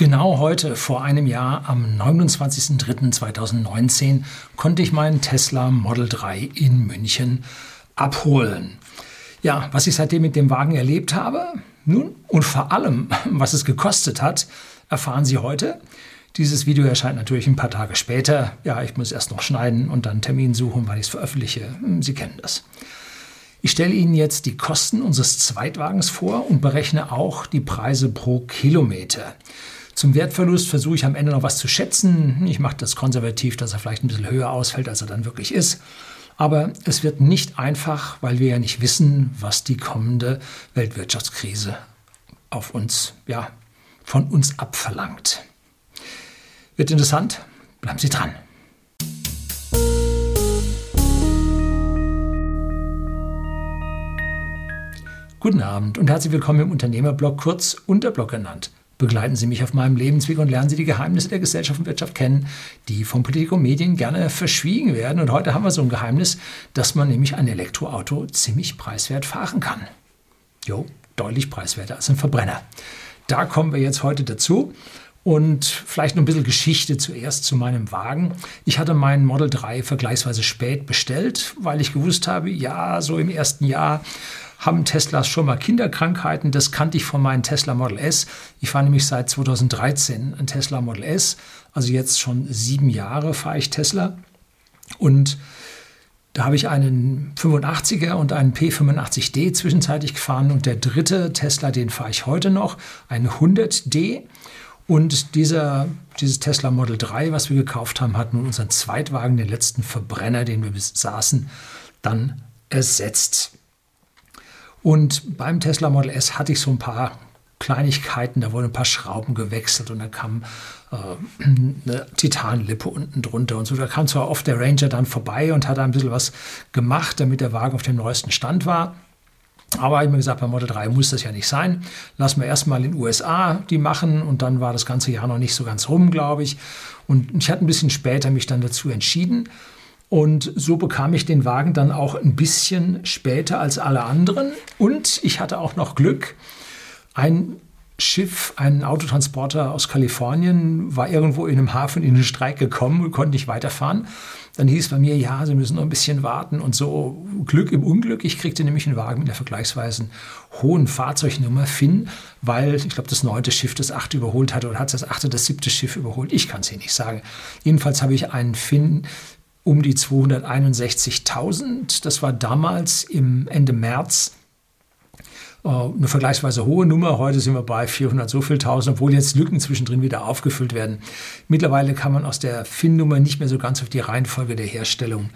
Genau heute, vor einem Jahr, am 29.03.2019, konnte ich meinen Tesla Model 3 in München abholen. Ja, was ich seitdem mit dem Wagen erlebt habe, nun und vor allem, was es gekostet hat, erfahren Sie heute. Dieses Video erscheint natürlich ein paar Tage später. Ja, ich muss erst noch schneiden und dann Termin suchen, weil ich es veröffentliche. Sie kennen das. Ich stelle Ihnen jetzt die Kosten unseres Zweitwagens vor und berechne auch die Preise pro Kilometer. Zum Wertverlust versuche ich am Ende noch was zu schätzen. Ich mache das konservativ, dass er vielleicht ein bisschen höher ausfällt, als er dann wirklich ist. Aber es wird nicht einfach, weil wir ja nicht wissen, was die kommende Weltwirtschaftskrise auf uns, ja, von uns abverlangt. Wird interessant? Bleiben Sie dran. Guten Abend und herzlich willkommen im Unternehmerblog, kurz Unterblog genannt. Begleiten Sie mich auf meinem Lebensweg und lernen Sie die Geheimnisse der Gesellschaft und Wirtschaft kennen, die von Politik und Medien gerne verschwiegen werden. Und heute haben wir so ein Geheimnis, dass man nämlich ein Elektroauto ziemlich preiswert fahren kann. Jo, deutlich preiswerter als ein Verbrenner. Da kommen wir jetzt heute dazu. Und vielleicht noch ein bisschen Geschichte zuerst zu meinem Wagen. Ich hatte meinen Model 3 vergleichsweise spät bestellt, weil ich gewusst habe, ja, so im ersten Jahr haben Teslas schon mal Kinderkrankheiten. Das kannte ich von meinem Tesla Model S. Ich fahre nämlich seit 2013 ein Tesla Model S. Also jetzt schon sieben Jahre fahre ich Tesla. Und da habe ich einen 85er und einen P85D zwischenzeitlich gefahren. Und der dritte Tesla, den fahre ich heute noch, ein 100D. Und dieser, dieses Tesla Model 3, was wir gekauft haben, hat nun unseren Zweitwagen, den letzten Verbrenner, den wir besaßen, dann ersetzt. Und beim Tesla Model S hatte ich so ein paar Kleinigkeiten, da wurden ein paar Schrauben gewechselt und dann kam äh, eine Titanlippe unten drunter und so. Da kam zwar oft der Ranger dann vorbei und hat ein bisschen was gemacht, damit der Wagen auf dem neuesten Stand war. Aber ich habe mir gesagt, bei Model 3 muss das ja nicht sein. Lassen wir erstmal in den USA die machen und dann war das ganze Jahr noch nicht so ganz rum, glaube ich. Und ich hatte ein bisschen später mich dann dazu entschieden. Und so bekam ich den Wagen dann auch ein bisschen später als alle anderen. Und ich hatte auch noch Glück. Ein Schiff, ein Autotransporter aus Kalifornien, war irgendwo in einem Hafen in den Streik gekommen und konnte nicht weiterfahren. Dann hieß bei mir, ja, Sie müssen noch ein bisschen warten und so Glück im Unglück. Ich kriegte nämlich einen Wagen mit einer vergleichsweise hohen Fahrzeugnummer Finn, weil ich glaube, das neunte Schiff das achte überholt hatte oder hat das achte das siebte Schiff überholt. Ich kann es Ihnen nicht sagen. Jedenfalls habe ich einen Finn um die 261.000. Das war damals im Ende März äh, eine vergleichsweise hohe Nummer. Heute sind wir bei 400 so viel tausend, obwohl jetzt Lücken zwischendrin wieder aufgefüllt werden. Mittlerweile kann man aus der FIN-Nummer nicht mehr so ganz auf die Reihenfolge der Herstellung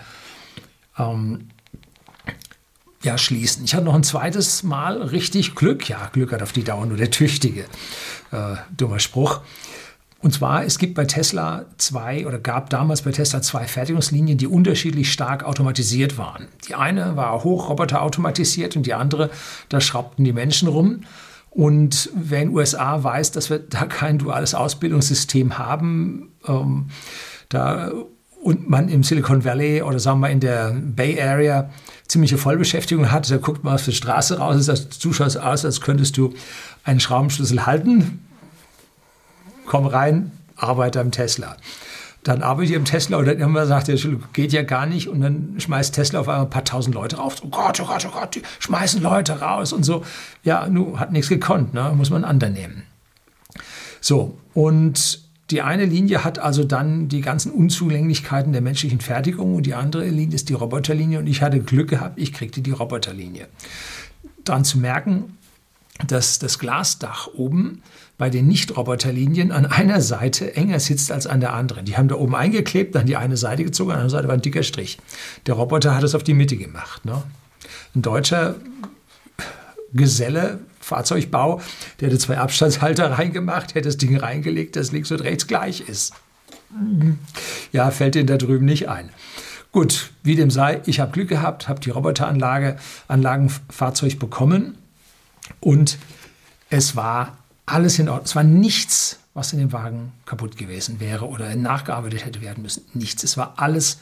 ähm, ja, schließen. Ich hatte noch ein zweites Mal richtig Glück. Ja, Glück hat auf die Dauer nur der Tüchtige. Äh, dummer Spruch. Und zwar, es gibt bei Tesla zwei oder gab damals bei Tesla zwei Fertigungslinien, die unterschiedlich stark automatisiert waren. Die eine war hochroboter automatisiert und die andere, da schraubten die Menschen rum. Und wer in den USA weiß, dass wir da kein duales Ausbildungssystem haben, ähm, da und man im Silicon Valley oder sagen wir in der Bay Area ziemliche Vollbeschäftigung hat, da guckt man auf die Straße raus, du schaust aus, als könntest du einen Schraubenschlüssel halten, komm rein, arbeite am Tesla. Dann arbeite ich am Tesla und dann irgendwann sagt er, geht ja gar nicht. Und dann schmeißt Tesla auf einmal ein paar tausend Leute raus. Oh Gott, oh Gott, oh Gott, die schmeißen Leute raus und so. Ja, nu hat nichts gekonnt, ne? muss man anderen nehmen. So, und die eine Linie hat also dann die ganzen Unzulänglichkeiten der menschlichen Fertigung und die andere Linie ist die Roboterlinie und ich hatte Glück gehabt, ich kriegte die Roboterlinie. Daran zu merken, dass das Glasdach oben bei den Nicht-Roboterlinien an einer Seite enger sitzt als an der anderen. Die haben da oben eingeklebt, dann die eine Seite gezogen, an der anderen Seite war ein dicker Strich. Der Roboter hat es auf die Mitte gemacht. Ne? Ein deutscher Geselle, Fahrzeugbau, der hätte zwei Abstandshalter reingemacht, hätte das Ding reingelegt, das links und rechts gleich ist. Ja, fällt Ihnen da drüben nicht ein. Gut, wie dem sei, ich habe Glück gehabt, habe die Roboteranlage, Anlagenfahrzeug bekommen und es war alles in Ordnung. Es war nichts, was in dem Wagen kaputt gewesen wäre oder nachgearbeitet hätte werden müssen. Nichts. Es war alles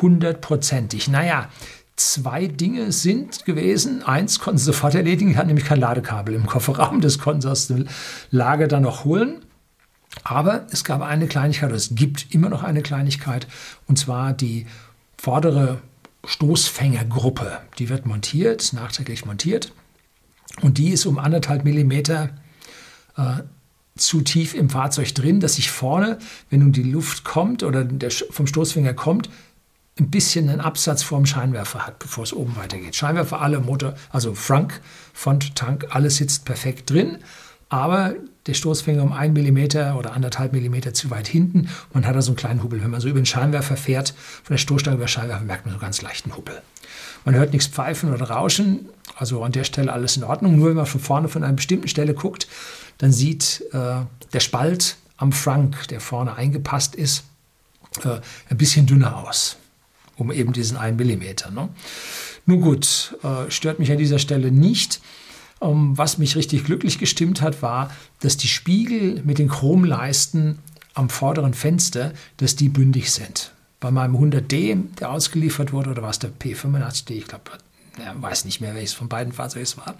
hundertprozentig. Naja, zwei Dinge sind gewesen. Eins konnten sie sofort erledigen, hatten nämlich kein Ladekabel im Kofferraum. Das konnten sie aus dem Lager dann noch holen. Aber es gab eine Kleinigkeit, oder es gibt immer noch eine Kleinigkeit, und zwar die vordere Stoßfängergruppe. Die wird montiert, nachträglich montiert. Und die ist um anderthalb Millimeter äh, zu tief im Fahrzeug drin, dass sich vorne, wenn nun die Luft kommt oder der vom Stoßfänger kommt, ein bisschen einen Absatz vorm Scheinwerfer hat, bevor es oben weitergeht. Scheinwerfer, alle Motor, also Frank, Front, Tank, alles sitzt perfekt drin, aber der Stoßfänger um 1 mm oder 1,5 mm zu weit hinten. Man hat da so einen kleinen Hubbel. Wenn man so über den Scheinwerfer fährt, von der Stoßstange über den Scheinwerfer, merkt man so ganz leichten Hubbel. Man hört nichts pfeifen oder rauschen, also an der Stelle alles in Ordnung. Nur wenn man von vorne von einer bestimmten Stelle guckt, dann sieht äh, der Spalt am Frank, der vorne eingepasst ist, äh, ein bisschen dünner aus, um eben diesen 1 mm. Ne? Nun gut, äh, stört mich an dieser Stelle nicht. Ähm, was mich richtig glücklich gestimmt hat, war, dass die Spiegel mit den Chromleisten am vorderen Fenster, dass die bündig sind. Bei meinem 100D, der ausgeliefert wurde, oder war es der P85D, ich glaube, ja, weiß nicht mehr, welches von beiden Fahrzeugen es war,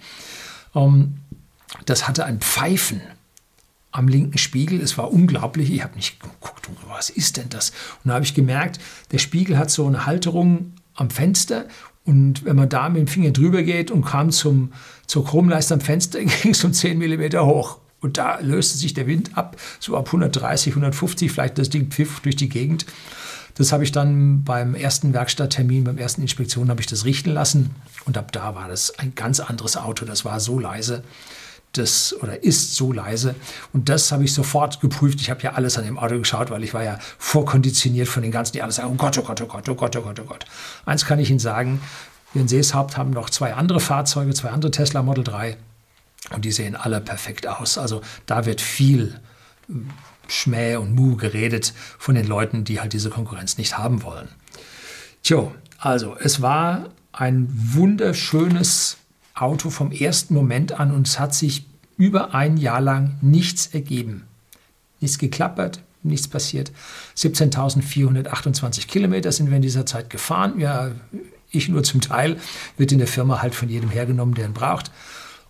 ähm, das hatte ein Pfeifen am linken Spiegel. Es war unglaublich. Ich habe nicht geguckt, was ist denn das? Und da habe ich gemerkt, der Spiegel hat so eine Halterung am Fenster und wenn man da mit dem Finger drüber geht und kam zum, zur Chromleiste am Fenster, ging es um 10 mm hoch. Und da löste sich der Wind ab, so ab 130, 150, vielleicht das Ding pfiff durch die Gegend. Das habe ich dann beim ersten Werkstatttermin, beim ersten Inspektion, habe ich das richten lassen. Und ab da war das ein ganz anderes Auto. Das war so leise das oder ist so leise. Und das habe ich sofort geprüft. Ich habe ja alles an dem Auto geschaut, weil ich war ja vorkonditioniert von den ganzen, die alles sagen, oh Gott, oh Gott, oh Gott, oh Gott, oh Gott, oh Gott. Eins kann ich Ihnen sagen, wir in Seeshaupt haben noch zwei andere Fahrzeuge, zwei andere Tesla Model 3 und die sehen alle perfekt aus. Also da wird viel hm, Schmäh und Mu geredet von den Leuten, die halt diese Konkurrenz nicht haben wollen. Tjo, also es war ein wunderschönes Auto vom ersten Moment an und es hat sich über ein Jahr lang nichts ergeben. Nichts geklappert, nichts passiert. 17.428 Kilometer sind wir in dieser Zeit gefahren. Ja, ich nur zum Teil, wird in der Firma halt von jedem hergenommen, der ihn braucht.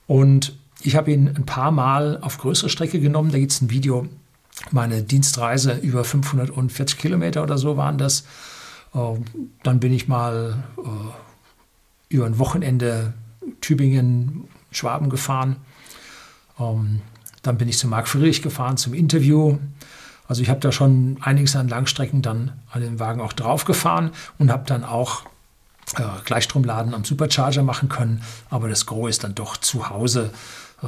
Und ich habe ihn ein paar Mal auf größere Strecke genommen. Da gibt es ein Video, meine Dienstreise über 540 Kilometer oder so waren das. Äh, dann bin ich mal äh, über ein Wochenende Tübingen, Schwaben gefahren. Ähm, dann bin ich zu Marc Friedrich gefahren zum Interview. Also ich habe da schon einiges an Langstrecken dann an den Wagen auch drauf gefahren und habe dann auch äh, Gleichstromladen am Supercharger machen können. Aber das Gros ist dann doch zu Hause äh,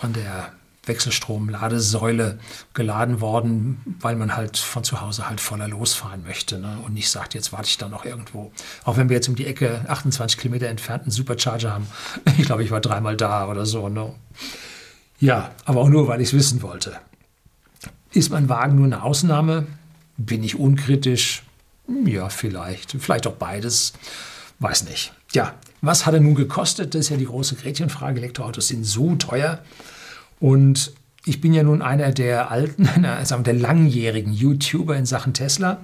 an der Wechselstrom-Ladesäule geladen worden, weil man halt von zu Hause halt voller losfahren möchte ne? und nicht sagt, jetzt warte ich dann noch irgendwo. Auch wenn wir jetzt um die Ecke 28 Kilometer entfernt einen Supercharger haben. Ich glaube, ich war dreimal da oder so. Ne? Ja, aber auch nur, weil ich es wissen wollte. Ist mein Wagen nur eine Ausnahme? Bin ich unkritisch? Ja, vielleicht. Vielleicht auch beides. Weiß nicht. Ja, was hat er nun gekostet? Das ist ja die große Gretchenfrage. Elektroautos sind so teuer. Und ich bin ja nun einer der alten, sagen der langjährigen YouTuber in Sachen Tesla.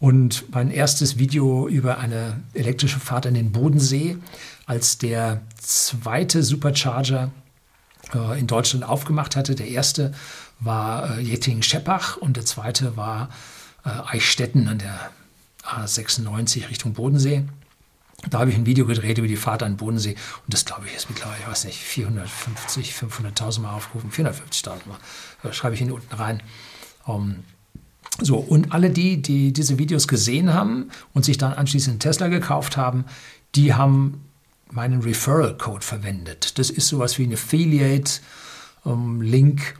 Und mein erstes Video über eine elektrische Fahrt in den Bodensee, als der zweite Supercharger äh, in Deutschland aufgemacht hatte. Der erste war äh, Jettingen-Scheppach und der zweite war äh, Eichstätten an der A96 Richtung Bodensee. Da habe ich ein Video gedreht über die Fahrt an den Bodensee und das glaube ich ist mittlerweile, ich weiß nicht, 450, 500.000 Mal aufgerufen, 450.000 Mal, das schreibe ich hier unten rein. Um, ähm, so, und alle die, die diese Videos gesehen haben und sich dann anschließend einen Tesla gekauft haben, die haben meinen Referral-Code verwendet. Das ist sowas wie ein Affiliate-Link, ähm,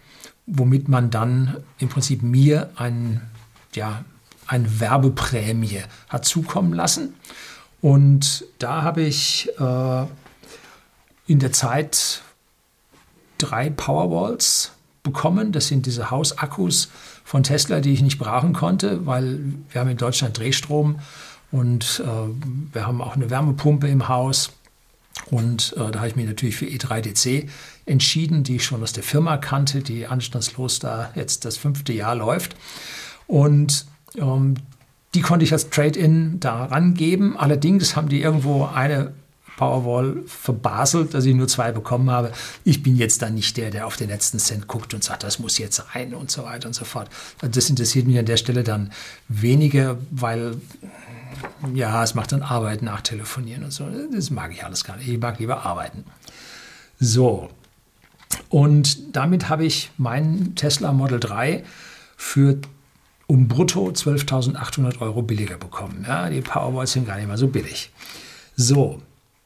womit man dann im Prinzip mir ein, ja, eine Werbeprämie hat zukommen lassen. Und da habe ich äh, in der Zeit drei Powerwalls bekommen. Das sind diese Hausakkus von Tesla, die ich nicht brauchen konnte, weil wir haben in Deutschland Drehstrom und äh, wir haben auch eine Wärmepumpe im Haus. Und äh, da habe ich mich natürlich für E3DC entschieden, die ich schon aus der Firma kannte, die anstandslos da jetzt das fünfte Jahr läuft. Und ähm, die konnte ich als Trade-in da rangeben. Allerdings haben die irgendwo eine Powerwall verbaselt, dass ich nur zwei bekommen habe. Ich bin jetzt dann nicht der, der auf den letzten Cent guckt und sagt, das muss jetzt rein und so weiter und so fort. Das interessiert mich an der Stelle dann weniger, weil ja, es macht dann Arbeit nachtelefonieren und so. Das mag ich alles gar nicht. Ich mag lieber arbeiten. So. Und damit habe ich meinen Tesla Model 3 für um brutto 12.800 Euro billiger bekommen. Ja, die Powerwalls sind gar nicht mal so billig. So,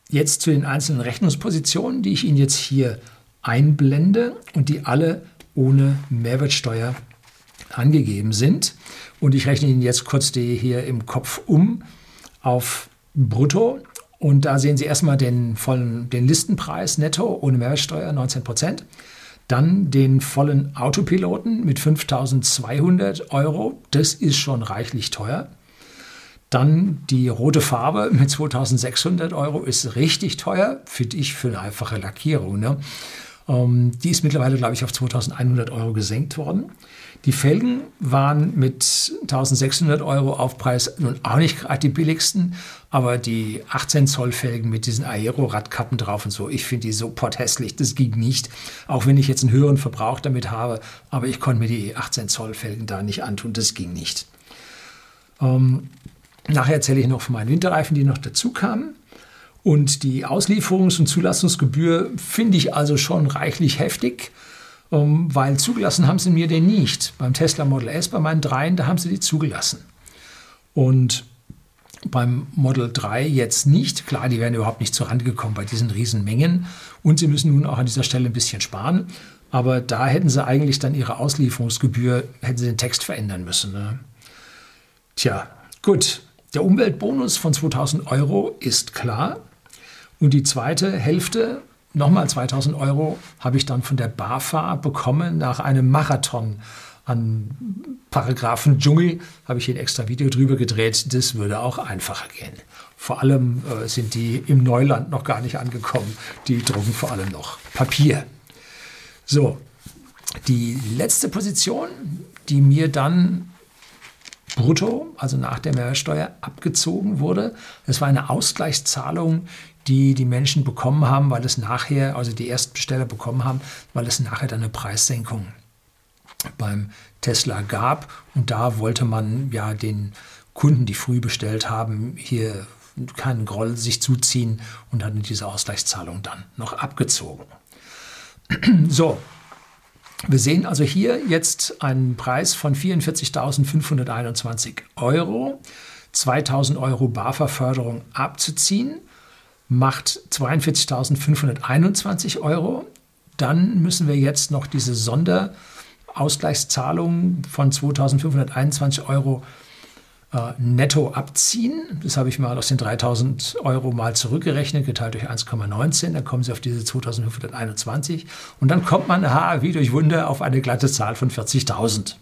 jetzt zu den einzelnen Rechnungspositionen, die ich Ihnen jetzt hier einblende und die alle ohne Mehrwertsteuer angegeben sind. Und ich rechne Ihnen jetzt kurz die hier im Kopf um auf Brutto. Und da sehen Sie erstmal den vollen den Listenpreis netto ohne Mehrwertsteuer 19 Prozent. Dann den vollen Autopiloten mit 5200 Euro. Das ist schon reichlich teuer. Dann die rote Farbe mit 2600 Euro ist richtig teuer, finde ich, für eine einfache Lackierung. Ne? Ähm, die ist mittlerweile, glaube ich, auf 2100 Euro gesenkt worden. Die Felgen waren mit 1600 Euro Aufpreis nun auch nicht gerade die billigsten, aber die 18 Zoll Felgen mit diesen Aero-Radkappen drauf und so, ich finde die so potthässlich, das ging nicht. Auch wenn ich jetzt einen höheren Verbrauch damit habe, aber ich konnte mir die 18 Zoll Felgen da nicht antun, das ging nicht. Ähm, Nachher erzähle ich noch von meinen Winterreifen, die noch dazu kamen. Und die Auslieferungs- und Zulassungsgebühr finde ich also schon reichlich heftig, ähm, weil zugelassen haben sie mir den nicht. Beim Tesla Model S, bei meinen dreien, da haben sie die zugelassen. Und beim Model 3 jetzt nicht. Klar, die wären überhaupt nicht zur Rande gekommen bei diesen Riesenmengen. Und sie müssen nun auch an dieser Stelle ein bisschen sparen. Aber da hätten sie eigentlich dann ihre Auslieferungsgebühr, hätten sie den Text verändern müssen. Ne? Tja, gut. Der Umweltbonus von 2000 Euro ist klar. Und die zweite Hälfte, nochmal 2000 Euro, habe ich dann von der BAFA bekommen nach einem Marathon an Paragraphen Dschungel. Habe ich hier ein extra Video drüber gedreht. Das würde auch einfacher gehen. Vor allem äh, sind die im Neuland noch gar nicht angekommen. Die drucken vor allem noch Papier. So, die letzte Position, die mir dann brutto, also nach der Mehrwertsteuer, abgezogen wurde. Es war eine Ausgleichszahlung, die die Menschen bekommen haben, weil es nachher, also die Erstbesteller bekommen haben, weil es nachher dann eine Preissenkung beim Tesla gab. Und da wollte man ja den Kunden, die früh bestellt haben, hier keinen Groll sich zuziehen und hatten diese Ausgleichszahlung dann noch abgezogen. So, wir sehen also hier jetzt einen Preis von 44.521 Euro. 2.000 Euro BAFA-Förderung abzuziehen, macht 42.521 Euro. Dann müssen wir jetzt noch diese Sonderausgleichszahlung von 2.521 Euro äh, netto abziehen. Das habe ich mal aus den 3000 Euro mal zurückgerechnet, geteilt durch 1,19. Dann kommen Sie auf diese 2521. Und dann kommt man, aha, wie durch Wunder, auf eine glatte Zahl von 40.000.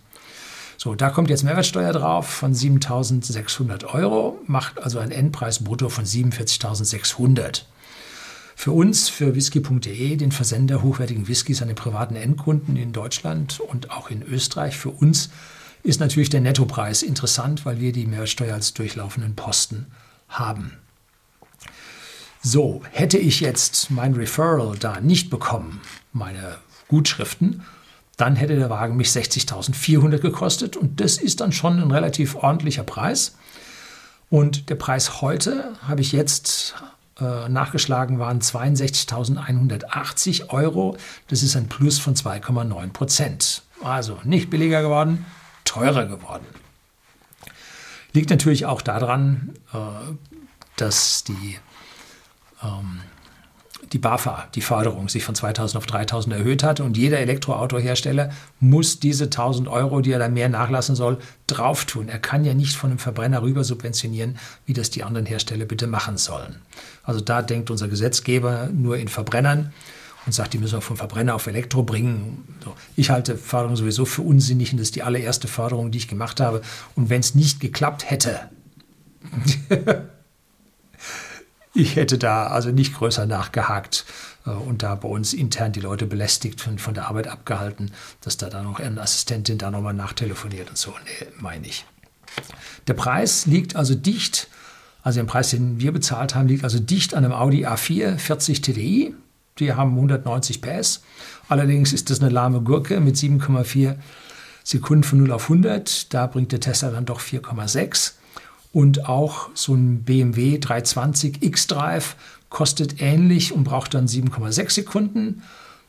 So, da kommt jetzt Mehrwertsteuer drauf von 7.600 Euro, macht also einen Endpreis brutto von 47.600. Für uns, für whisky.de, den Versender hochwertigen Whiskys an den privaten Endkunden in Deutschland und auch in Österreich, für uns ist natürlich der Nettopreis interessant, weil wir die Mehrwertsteuer als durchlaufenden Posten haben. So, hätte ich jetzt mein Referral da nicht bekommen, meine Gutschriften, dann hätte der Wagen mich 60.400 gekostet und das ist dann schon ein relativ ordentlicher Preis. Und der Preis heute habe ich jetzt äh, nachgeschlagen, waren 62.180 Euro. Das ist ein Plus von 2,9 Prozent. Also nicht billiger geworden, teurer geworden. Liegt natürlich auch daran, äh, dass die, ähm, die BAFA, die Förderung, sich von 2000 auf 3000 erhöht hat und jeder Elektroautohersteller muss diese 1000 Euro, die er dann mehr nachlassen soll, drauf tun. Er kann ja nicht von einem Verbrenner rüber subventionieren, wie das die anderen Hersteller bitte machen sollen. Also da denkt unser Gesetzgeber nur in Verbrennern und sagt, die müssen wir vom Verbrenner auf Elektro bringen. Ich halte Förderung sowieso für unsinnig und das ist die allererste Förderung, die ich gemacht habe. Und wenn es nicht geklappt hätte, ich hätte da also nicht größer nachgehakt äh, und da bei uns intern die Leute belästigt und von der Arbeit abgehalten, dass da dann noch eine Assistentin da nochmal nachtelefoniert und so. Nee, meine ich. Der Preis liegt also dicht, also der Preis, den wir bezahlt haben, liegt also dicht an einem Audi A4 40 TDI. Die haben 190 PS. Allerdings ist das eine lahme Gurke mit 7,4 Sekunden von 0 auf 100. Da bringt der Tesla dann doch 4,6. Und auch so ein BMW 320 X-Drive kostet ähnlich und braucht dann 7,6 Sekunden.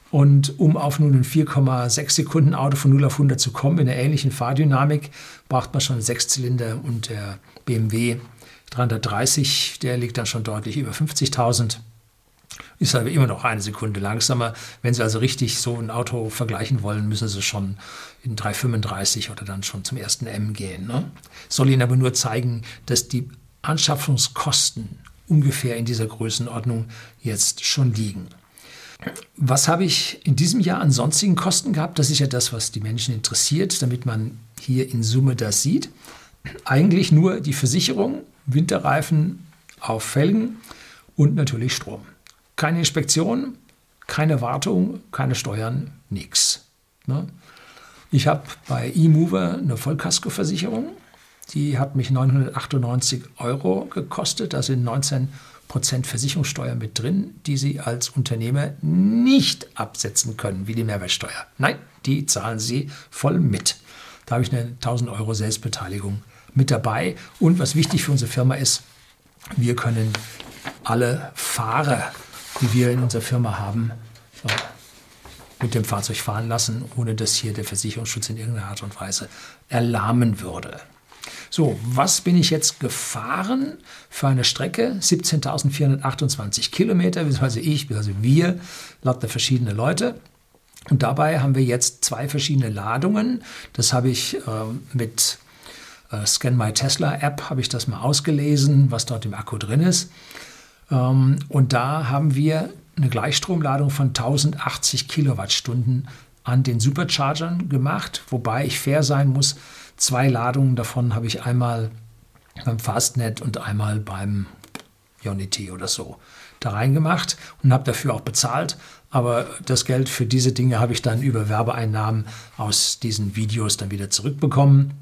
Und um auf nun ein 4,6 Sekunden Auto von 0 auf 100 zu kommen, in der ähnlichen Fahrdynamik, braucht man schon einen Sechszylinder und der BMW 330, der liegt dann schon deutlich über 50.000. Ist aber immer noch eine Sekunde langsamer. Wenn Sie also richtig so ein Auto vergleichen wollen, müssen Sie schon in 335 oder dann schon zum ersten M gehen. Ne? Soll Ihnen aber nur zeigen, dass die Anschaffungskosten ungefähr in dieser Größenordnung jetzt schon liegen. Was habe ich in diesem Jahr an sonstigen Kosten gehabt? Das ist ja das, was die Menschen interessiert, damit man hier in Summe das sieht. Eigentlich nur die Versicherung, Winterreifen auf Felgen und natürlich Strom. Keine Inspektion, keine Wartung, keine Steuern, nichts. Ne? Ich habe bei eMover eine Vollkaskoversicherung. Die hat mich 998 Euro gekostet. Da sind 19 Prozent Versicherungssteuer mit drin, die Sie als Unternehmer nicht absetzen können, wie die Mehrwertsteuer. Nein, die zahlen Sie voll mit. Da habe ich eine 1000 Euro Selbstbeteiligung mit dabei. Und was wichtig für unsere Firma ist, wir können alle Fahrer, die wir in unserer Firma haben, mit dem Fahrzeug fahren lassen, ohne dass hier der Versicherungsschutz in irgendeiner Art und Weise erlahmen würde. So, was bin ich jetzt gefahren für eine Strecke? 17.428 Kilometer, beziehungsweise ich, beziehungsweise wir, lauter verschiedene Leute. Und dabei haben wir jetzt zwei verschiedene Ladungen. Das habe ich äh, mit äh, Scan My Tesla App, habe ich das mal ausgelesen, was dort im Akku drin ist. Ähm, und da haben wir eine Gleichstromladung von 1080 Kilowattstunden an den Superchargern gemacht, wobei ich fair sein muss, zwei Ladungen davon habe ich einmal beim Fastnet und einmal beim Unity oder so da reingemacht und habe dafür auch bezahlt. Aber das Geld für diese Dinge habe ich dann über Werbeeinnahmen aus diesen Videos dann wieder zurückbekommen.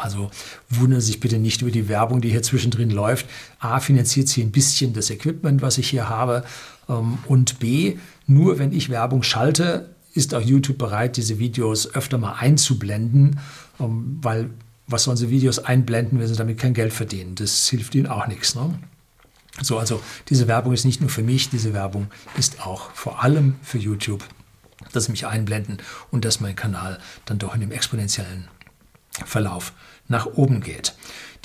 Also wundern Sie sich bitte nicht über die Werbung, die hier zwischendrin läuft. A, finanziert sie ein bisschen das Equipment, was ich hier habe. Ähm, und B, nur wenn ich Werbung schalte, ist auch YouTube bereit, diese Videos öfter mal einzublenden, ähm, weil was sollen sie Videos einblenden, wenn sie damit kein Geld verdienen? Das hilft ihnen auch nichts. Ne? So, also diese Werbung ist nicht nur für mich, diese Werbung ist auch vor allem für YouTube, dass sie mich einblenden und dass mein Kanal dann doch in dem exponentiellen Verlauf nach oben geht.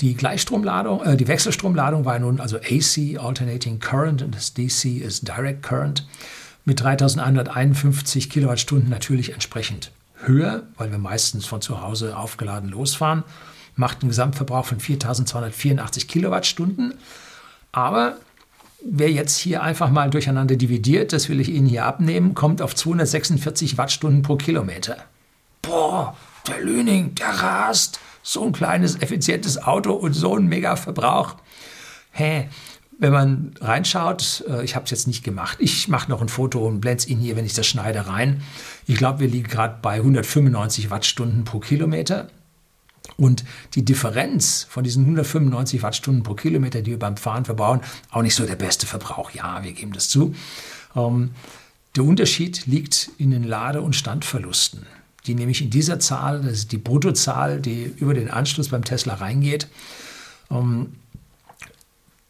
Die Gleichstromladung, äh, die Wechselstromladung war nun also AC, Alternating Current, und das DC ist Direct Current mit 3151 Kilowattstunden natürlich entsprechend höher, weil wir meistens von zu Hause aufgeladen losfahren, macht einen Gesamtverbrauch von 4284 Kilowattstunden. Aber wer jetzt hier einfach mal durcheinander dividiert, das will ich Ihnen hier abnehmen, kommt auf 246 Wattstunden pro Kilometer. Boah, der Lüning, der rast. So ein kleines, effizientes Auto und so ein Mega-Verbrauch. Hä? Wenn man reinschaut, äh, ich habe es jetzt nicht gemacht, ich mache noch ein Foto und blende es Ihnen hier, wenn ich das schneide, rein. Ich glaube, wir liegen gerade bei 195 Wattstunden pro Kilometer. Und die Differenz von diesen 195 Wattstunden pro Kilometer, die wir beim Fahren verbrauchen, auch nicht so der beste Verbrauch. Ja, wir geben das zu. Ähm, der Unterschied liegt in den Lade- und Standverlusten, die nämlich in dieser Zahl, das ist die Bruttozahl, die über den Anschluss beim Tesla reingeht, ähm,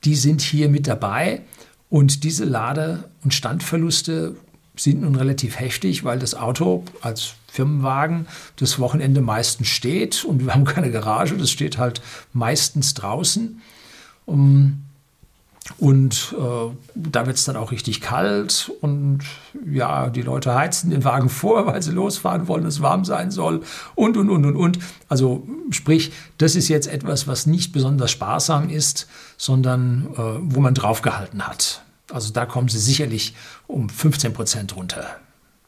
die sind hier mit dabei. Und diese Lade- und Standverluste sind nun relativ heftig, weil das Auto als Firmenwagen das Wochenende meistens steht und wir haben keine Garage, das steht halt meistens draußen. Um, und äh, da wird es dann auch richtig kalt und ja, die Leute heizen den Wagen vor, weil sie losfahren wollen, es warm sein soll und, und, und, und, und. Also sprich, das ist jetzt etwas, was nicht besonders sparsam ist, sondern äh, wo man draufgehalten hat. Also da kommen sie sicherlich um 15 Prozent runter,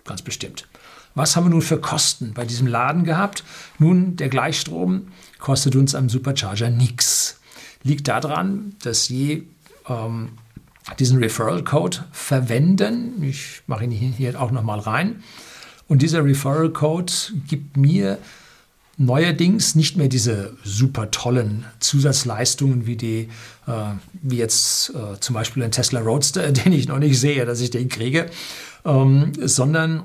ganz bestimmt. Was haben wir nun für Kosten bei diesem Laden gehabt? Nun, der Gleichstrom kostet uns am Supercharger nichts. Liegt daran, dass Sie ähm, diesen Referral Code verwenden. Ich mache ihn hier auch nochmal rein. Und dieser Referral Code gibt mir Neuerdings nicht mehr diese super tollen Zusatzleistungen wie die, äh, wie jetzt äh, zum Beispiel ein Tesla Roadster, den ich noch nicht sehe, dass ich den kriege, ähm, sondern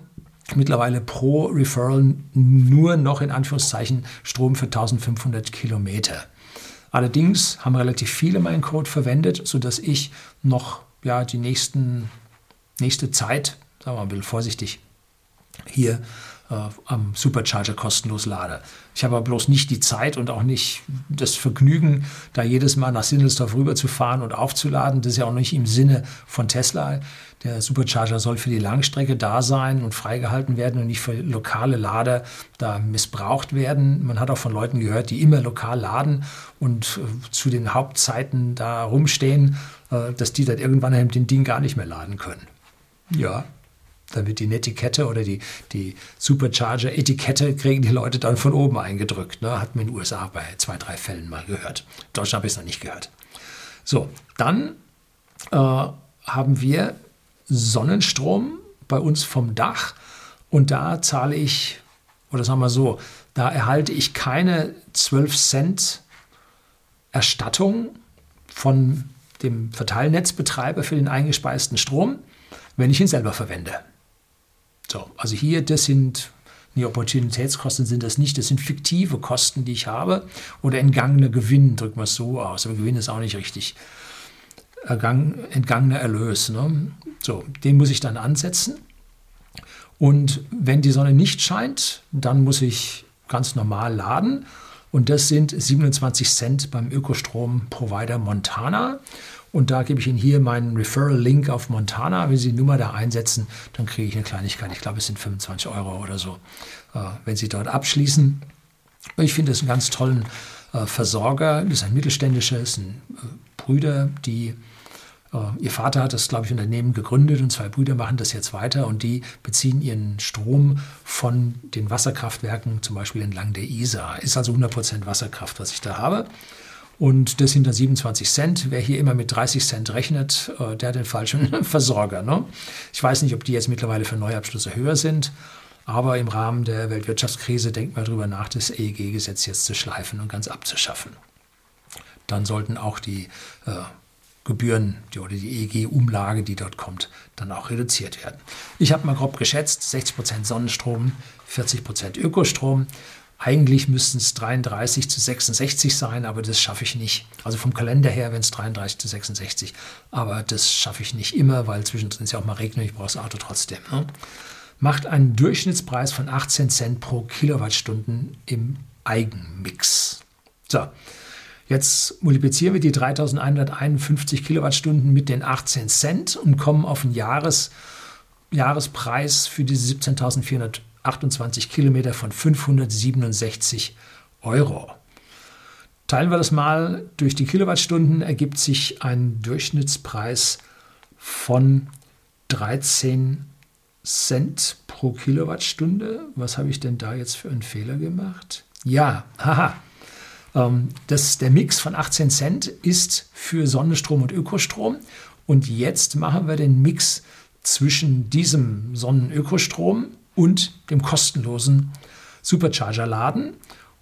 mittlerweile pro Referral nur noch in Anführungszeichen Strom für 1500 Kilometer. Allerdings haben relativ viele meinen Code verwendet, sodass ich noch ja, die nächsten, nächste Zeit, sagen wir mal ein bisschen vorsichtig, hier am Supercharger kostenlos lade. Ich habe aber bloß nicht die Zeit und auch nicht das Vergnügen, da jedes Mal nach Sindelsdorf rüberzufahren und aufzuladen. Das ist ja auch nicht im Sinne von Tesla. Der Supercharger soll für die Langstrecke da sein und freigehalten werden und nicht für lokale Lader da missbraucht werden. Man hat auch von Leuten gehört, die immer lokal laden und äh, zu den Hauptzeiten da rumstehen, äh, dass die dann irgendwann den Ding gar nicht mehr laden können. Ja, wird die Netiquette oder die, die Supercharger-Etikette kriegen die Leute dann von oben eingedrückt. Ne? Hat man in den USA bei zwei, drei Fällen mal gehört. In Deutschland habe ich es noch nicht gehört. So, dann äh, haben wir Sonnenstrom bei uns vom Dach und da zahle ich, oder sagen wir so, da erhalte ich keine 12 Cent Erstattung von dem Verteilnetzbetreiber für den eingespeisten Strom, wenn ich ihn selber verwende. So, also hier, das sind die Opportunitätskosten sind das nicht, das sind fiktive Kosten, die ich habe oder entgangener Gewinn, drücken wir es so aus, aber Gewinn ist auch nicht richtig. Ergang, entgangener Erlös. Ne? So, den muss ich dann ansetzen. Und wenn die Sonne nicht scheint, dann muss ich ganz normal laden. Und das sind 27 Cent beim Ökostrom-Provider Montana. Und da gebe ich Ihnen hier meinen Referral-Link auf Montana. Wenn Sie die Nummer da einsetzen, dann kriege ich eine Kleinigkeit. Ich glaube, es sind 25 Euro oder so, äh, wenn Sie dort abschließen. Ich finde es einen ganz tollen äh, Versorger. Das ist ein mittelständischer, das sind äh, Brüder, die Ihr Vater hat das, glaube ich, Unternehmen gegründet und zwei Brüder machen das jetzt weiter und die beziehen ihren Strom von den Wasserkraftwerken, zum Beispiel entlang der Isar. Ist also 100% Wasserkraft, was ich da habe. Und das sind dann 27 Cent. Wer hier immer mit 30 Cent rechnet, äh, der hat den falschen Versorger. Ne? Ich weiß nicht, ob die jetzt mittlerweile für Neuabschlüsse höher sind. Aber im Rahmen der Weltwirtschaftskrise denkt man darüber nach, das EEG-Gesetz jetzt zu schleifen und ganz abzuschaffen. Dann sollten auch die äh, Gebühren die, oder die EEG-Umlage, die dort kommt, dann auch reduziert werden. Ich habe mal grob geschätzt, 60% Sonnenstrom, 40% Ökostrom. Eigentlich müssten es 33 zu 66 sein, aber das schaffe ich nicht. Also vom Kalender her, wenn es 33 zu 66, aber das schaffe ich nicht immer, weil zwischendrin ist ja auch mal regnet, ich brauche das Auto trotzdem. Ne? Macht einen Durchschnittspreis von 18 Cent pro Kilowattstunden im Eigenmix. So, jetzt multiplizieren wir die 3151 Kilowattstunden mit den 18 Cent und kommen auf einen Jahres, Jahrespreis für diese 17.400 28 Kilometer von 567 Euro. Teilen wir das mal durch die Kilowattstunden, ergibt sich ein Durchschnittspreis von 13 Cent pro Kilowattstunde. Was habe ich denn da jetzt für einen Fehler gemacht? Ja, haha. Ähm, das, der Mix von 18 Cent ist für Sonnenstrom und Ökostrom. Und jetzt machen wir den Mix zwischen diesem Sonnenökostrom und dem kostenlosen Supercharger laden.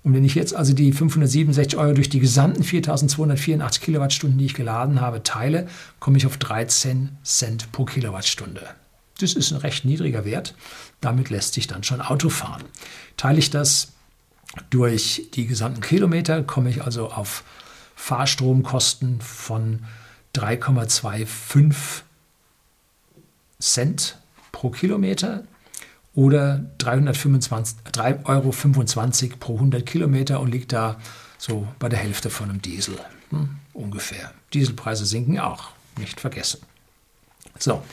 Und wenn ich jetzt also die 567 Euro durch die gesamten 4284 Kilowattstunden, die ich geladen habe, teile, komme ich auf 13 Cent pro Kilowattstunde. Das ist ein recht niedriger Wert. Damit lässt sich dann schon Auto fahren. Teile ich das durch die gesamten Kilometer, komme ich also auf Fahrstromkosten von 3,25 Cent pro Kilometer oder 3,25 Euro pro 100 Kilometer und liegt da so bei der Hälfte von einem Diesel hm, ungefähr. Dieselpreise sinken auch, nicht vergessen. So,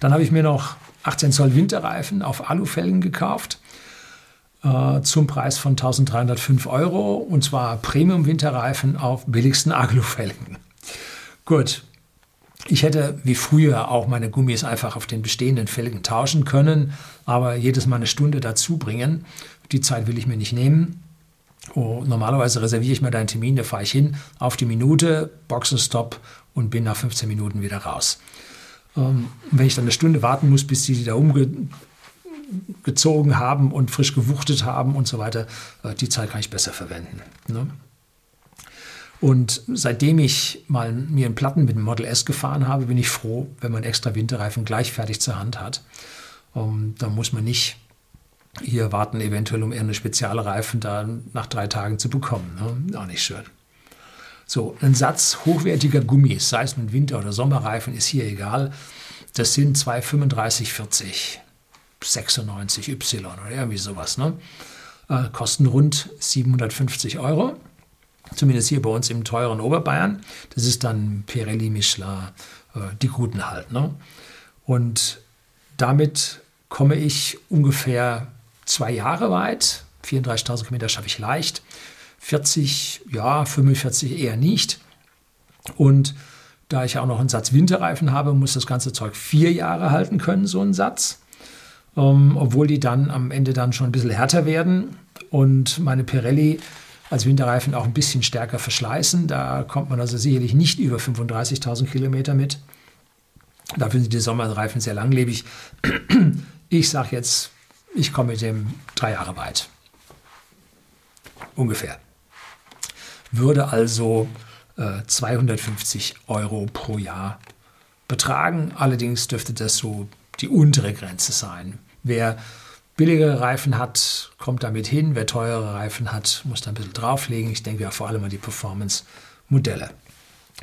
dann habe ich mir noch 18 Zoll Winterreifen auf Alufelgen gekauft äh, zum Preis von 1305 Euro und zwar Premium-Winterreifen auf billigsten Alufelgen. Gut, ich hätte wie früher auch meine Gummis einfach auf den bestehenden Felgen tauschen können, aber jedes Mal eine Stunde dazu bringen. Die Zeit will ich mir nicht nehmen. Oh, normalerweise reserviere ich mir da einen Termin, da fahre ich hin, auf die Minute, Boxenstopp und bin nach 15 Minuten wieder raus. Ähm, wenn ich dann eine Stunde warten muss, bis die da umge gezogen haben und frisch gewuchtet haben und so weiter, äh, die Zeit kann ich besser verwenden. Ne? Und seitdem ich mal mir einen Platten mit dem Model S gefahren habe, bin ich froh, wenn man extra Winterreifen gleich fertig zur Hand hat. Um, ähm, da muss man nicht hier warten, eventuell um eine spezielle Reifen da nach drei Tagen zu bekommen. Ne? Auch nicht schön. So, ein Satz hochwertiger Gummis, sei es nun Winter- oder Sommerreifen, ist hier egal. Das sind 235, 40, 96 Y oder irgendwie sowas. Ne? Äh, kosten rund 750 Euro. Zumindest hier bei uns im teuren Oberbayern. Das ist dann Pirelli, Michelin, äh, die guten halt. Ne? Und damit komme ich ungefähr zwei Jahre weit. 34.000 Kilometer schaffe ich leicht. 40, ja, 45 eher nicht. Und da ich auch noch einen Satz Winterreifen habe, muss das ganze Zeug vier Jahre halten können, so ein Satz. Ähm, obwohl die dann am Ende dann schon ein bisschen härter werden und meine Pirelli als Winterreifen auch ein bisschen stärker verschleißen. Da kommt man also sicherlich nicht über 35.000 Kilometer mit. Dafür sind die Sommerreifen sehr langlebig. Ich sage jetzt, ich komme mit dem drei Jahre weit. Ungefähr. Würde also äh, 250 Euro pro Jahr betragen. Allerdings dürfte das so die untere Grenze sein. Wer billigere Reifen hat, kommt damit hin. Wer teure Reifen hat, muss da ein bisschen drauflegen. Ich denke ja vor allem an die Performance-Modelle.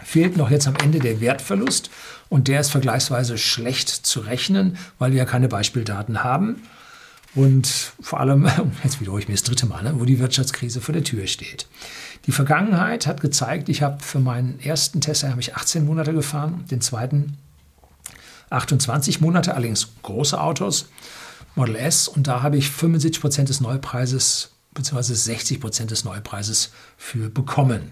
Fehlt noch jetzt am Ende der Wertverlust und der ist vergleichsweise schlecht zu rechnen, weil wir ja keine Beispieldaten haben. Und vor allem, jetzt wiederhole ich mir das dritte Mal, ne, wo die Wirtschaftskrise vor der Tür steht. Die Vergangenheit hat gezeigt, ich habe für meinen ersten Tesla habe ich 18 Monate gefahren, den zweiten 28 Monate, allerdings große Autos. Model S und da habe ich 75 Prozent des Neupreises bzw. 60 Prozent des Neupreises für bekommen.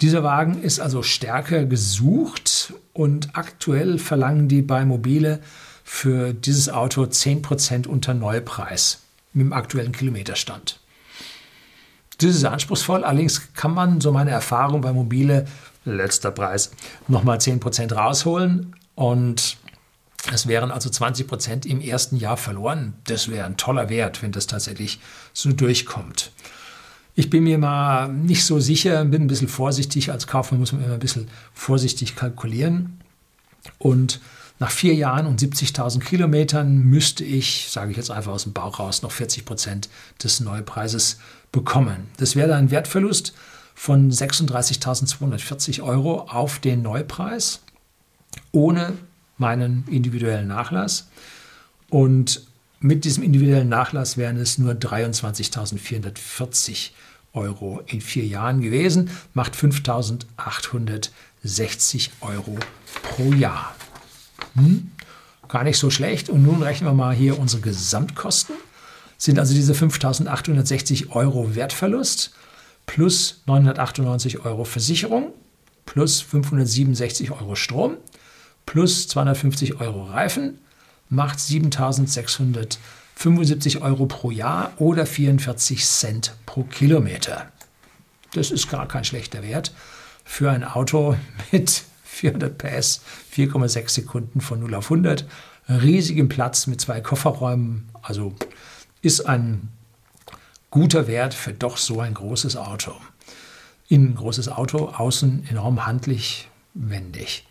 Dieser Wagen ist also stärker gesucht und aktuell verlangen die bei Mobile für dieses Auto 10 Prozent unter Neupreis mit dem aktuellen Kilometerstand. Das ist anspruchsvoll, allerdings kann man, so meine Erfahrung bei Mobile, letzter Preis, nochmal 10 Prozent rausholen und es wären also 20 Prozent im ersten Jahr verloren. Das wäre ein toller Wert, wenn das tatsächlich so durchkommt. Ich bin mir mal nicht so sicher, bin ein bisschen vorsichtig. Als Kaufmann muss man immer ein bisschen vorsichtig kalkulieren. Und nach vier Jahren und 70.000 Kilometern müsste ich, sage ich jetzt einfach aus dem Bauch raus, noch 40 Prozent des Neupreises bekommen. Das wäre dann ein Wertverlust von 36.240 Euro auf den Neupreis ohne meinen individuellen Nachlass. Und mit diesem individuellen Nachlass wären es nur 23.440 Euro in vier Jahren gewesen, macht 5.860 Euro pro Jahr. Hm? Gar nicht so schlecht. Und nun rechnen wir mal hier unsere Gesamtkosten. Sind also diese 5.860 Euro Wertverlust plus 998 Euro Versicherung plus 567 Euro Strom plus 250 Euro Reifen macht 7675 Euro pro Jahr oder 44 Cent pro Kilometer. Das ist gar kein schlechter Wert für ein Auto mit 400 PS, 4,6 Sekunden von 0 auf 100, riesigem Platz mit zwei Kofferräumen. Also ist ein guter Wert für doch so ein großes Auto. Innen großes Auto, außen enorm handlich, wendig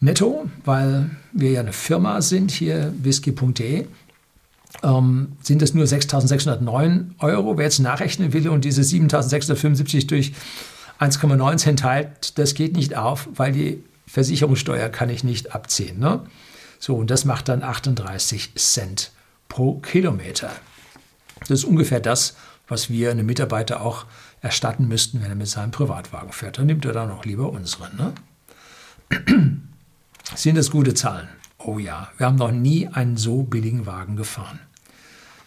netto, weil wir ja eine Firma sind, hier whisky.de, ähm, sind es nur 6.609 Euro. Wer jetzt nachrechnen will und diese 7.675 durch 1,19 teilt, das geht nicht auf, weil die Versicherungssteuer kann ich nicht abziehen. Ne? So, und das macht dann 38 Cent pro Kilometer. Das ist ungefähr das, was wir einem Mitarbeiter auch erstatten müssten, wenn er mit seinem Privatwagen fährt. Dann nimmt er dann auch lieber unseren. Ne? Sind das gute Zahlen? Oh ja, wir haben noch nie einen so billigen Wagen gefahren.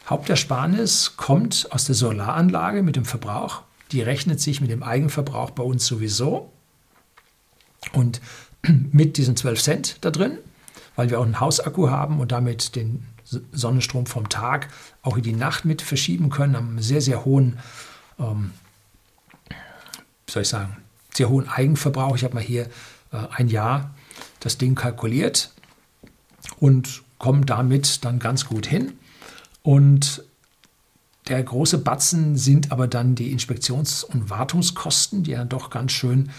Hauptersparnis kommt aus der Solaranlage mit dem Verbrauch. Die rechnet sich mit dem Eigenverbrauch bei uns sowieso. Und mit diesen 12 Cent da drin, weil wir auch einen Hausakku haben und damit den Sonnenstrom vom Tag auch in die Nacht mit verschieben können, haben einen sehr, sehr hohen, ähm, soll ich sagen, sehr hohen Eigenverbrauch. Ich habe mal hier äh, ein Jahr das Ding kalkuliert und kommen damit dann ganz gut hin. Und der große Batzen sind aber dann die Inspektions- und Wartungskosten, die ja doch ganz schön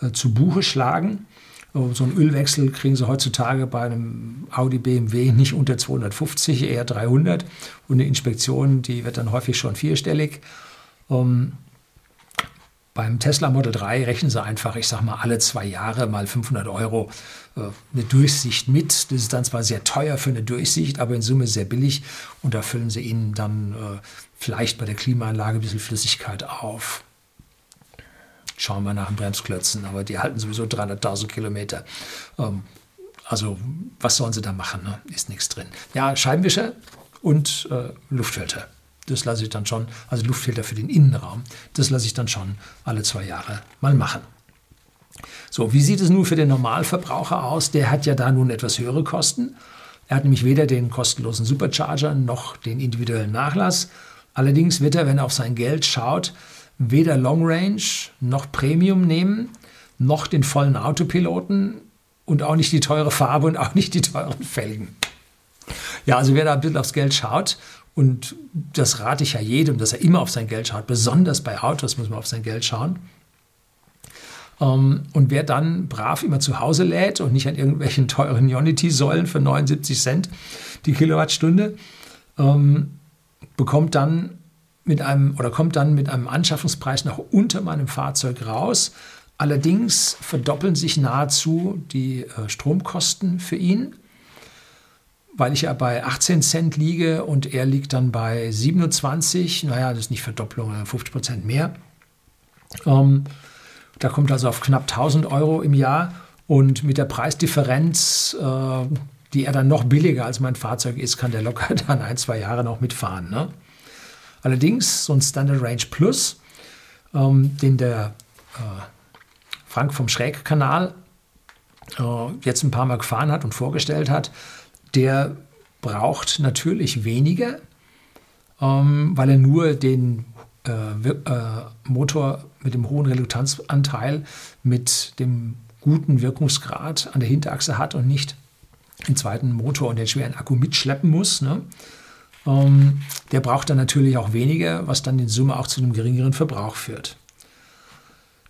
äh, zu Buche schlagen. So einen Ölwechsel kriegen Sie heutzutage bei einem Audi BMW nicht unter 250, eher 300. Und eine Inspektion, die wird dann häufig schon vierstellig. Ähm, beim Tesla Model 3 rechnen Sie einfach, ich sage mal, alle zwei Jahre mal 500 Euro äh, eine Durchsicht mit. Das ist dann zwar sehr teuer für eine Durchsicht, aber in Summe sehr billig. Und da füllen Sie Ihnen dann äh, vielleicht bei der Klimaanlage ein bisschen Flüssigkeit auf. Schauen wir nach den Bremsklötzen, aber die halten sowieso 300.000 Kilometer. Ähm, also was sollen Sie da machen? Ne? Ist nichts drin. Ja, Scheibenwischer und äh, Luftfilter. Das lasse ich dann schon, also Luftfilter für den Innenraum, das lasse ich dann schon alle zwei Jahre mal machen. So, wie sieht es nun für den Normalverbraucher aus? Der hat ja da nun etwas höhere Kosten. Er hat nämlich weder den kostenlosen Supercharger noch den individuellen Nachlass. Allerdings wird er, wenn er auf sein Geld schaut, weder Long Range noch Premium nehmen, noch den vollen Autopiloten und auch nicht die teure Farbe und auch nicht die teuren Felgen. Ja, also wer da ein bisschen aufs Geld schaut und das rate ich ja jedem, dass er immer auf sein Geld schaut. Besonders bei Autos muss man auf sein Geld schauen. Ähm, und wer dann brav immer zu Hause lädt und nicht an irgendwelchen teuren Unity-Säulen für 79 Cent die Kilowattstunde, ähm, bekommt dann mit einem oder kommt dann mit einem Anschaffungspreis noch unter meinem Fahrzeug raus. Allerdings verdoppeln sich nahezu die äh, Stromkosten für ihn weil ich ja bei 18 Cent liege und er liegt dann bei 27, naja, das ist nicht Verdopplung, 50 Prozent mehr. Ähm, da kommt also auf knapp 1000 Euro im Jahr und mit der Preisdifferenz, äh, die er dann noch billiger als mein Fahrzeug ist, kann der locker dann ein, zwei Jahre noch mitfahren. Ne? Allerdings so ein Standard Range Plus, ähm, den der äh, Frank vom Schrägkanal äh, jetzt ein paar Mal gefahren hat und vorgestellt hat, der braucht natürlich weniger, ähm, weil er nur den äh, äh, Motor mit dem hohen Reluktanzanteil mit dem guten Wirkungsgrad an der Hinterachse hat und nicht den zweiten Motor und den schweren Akku mitschleppen muss. Ne? Ähm, der braucht dann natürlich auch weniger, was dann in Summe auch zu einem geringeren Verbrauch führt.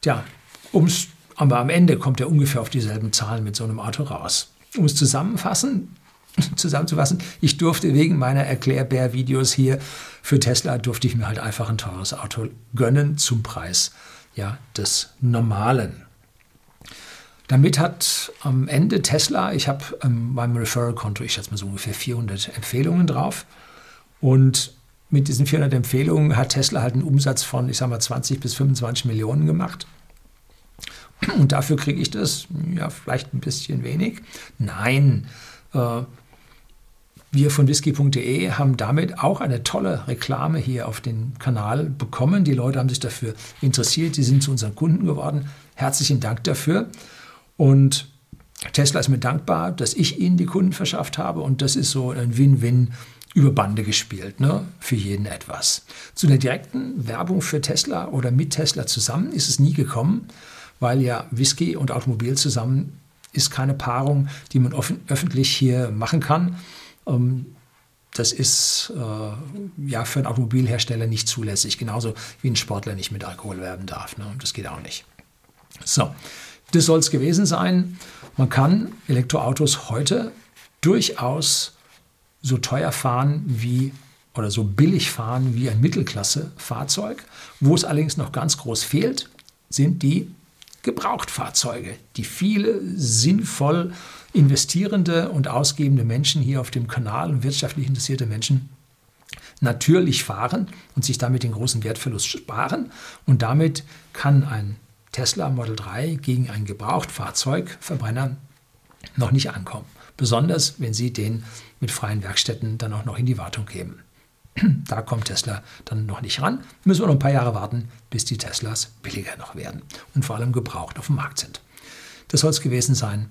Tja, um's, aber am Ende kommt er ungefähr auf dieselben Zahlen mit so einem Auto raus. Um es zusammenfassen, zusammenzufassen, ich durfte wegen meiner Erklärbär-Videos hier für Tesla, durfte ich mir halt einfach ein teures Auto gönnen zum Preis ja, des normalen. Damit hat am Ende Tesla, ich habe ähm, meinem Referral-Konto, ich schätze mal so ungefähr 400 Empfehlungen drauf. Und mit diesen 400 Empfehlungen hat Tesla halt einen Umsatz von, ich sage mal, 20 bis 25 Millionen gemacht. Und dafür kriege ich das, ja, vielleicht ein bisschen wenig. Nein, äh, wir von whisky.de haben damit auch eine tolle Reklame hier auf den Kanal bekommen. Die Leute haben sich dafür interessiert, die sind zu unseren Kunden geworden. Herzlichen Dank dafür. Und Tesla ist mir dankbar, dass ich ihnen die Kunden verschafft habe. Und das ist so ein Win-Win über Bande gespielt, ne? für jeden etwas. Zu der direkten Werbung für Tesla oder mit Tesla zusammen ist es nie gekommen, weil ja Whisky und Automobil zusammen ist keine Paarung, die man öffentlich hier machen kann. Ähm, das ist äh, ja für einen Automobilhersteller nicht zulässig, genauso wie ein Sportler nicht mit Alkohol werben darf. Ne? Das geht auch nicht. So, das soll es gewesen sein. Man kann Elektroautos heute durchaus so teuer fahren wie oder so billig fahren wie ein Mittelklasse-Fahrzeug. Wo es allerdings noch ganz groß fehlt, sind die Gebrauchtfahrzeuge, die viele sinnvoll investierende und ausgebende Menschen hier auf dem Kanal und wirtschaftlich interessierte Menschen natürlich fahren und sich damit den großen Wertverlust sparen. Und damit kann ein Tesla Model 3 gegen ein Gebrauchtfahrzeug, Verbrenner, noch nicht ankommen. Besonders, wenn Sie den mit freien Werkstätten dann auch noch in die Wartung geben. Da kommt Tesla dann noch nicht ran. Müssen wir noch ein paar Jahre warten, bis die Teslas billiger noch werden und vor allem gebraucht auf dem Markt sind. Das soll es gewesen sein.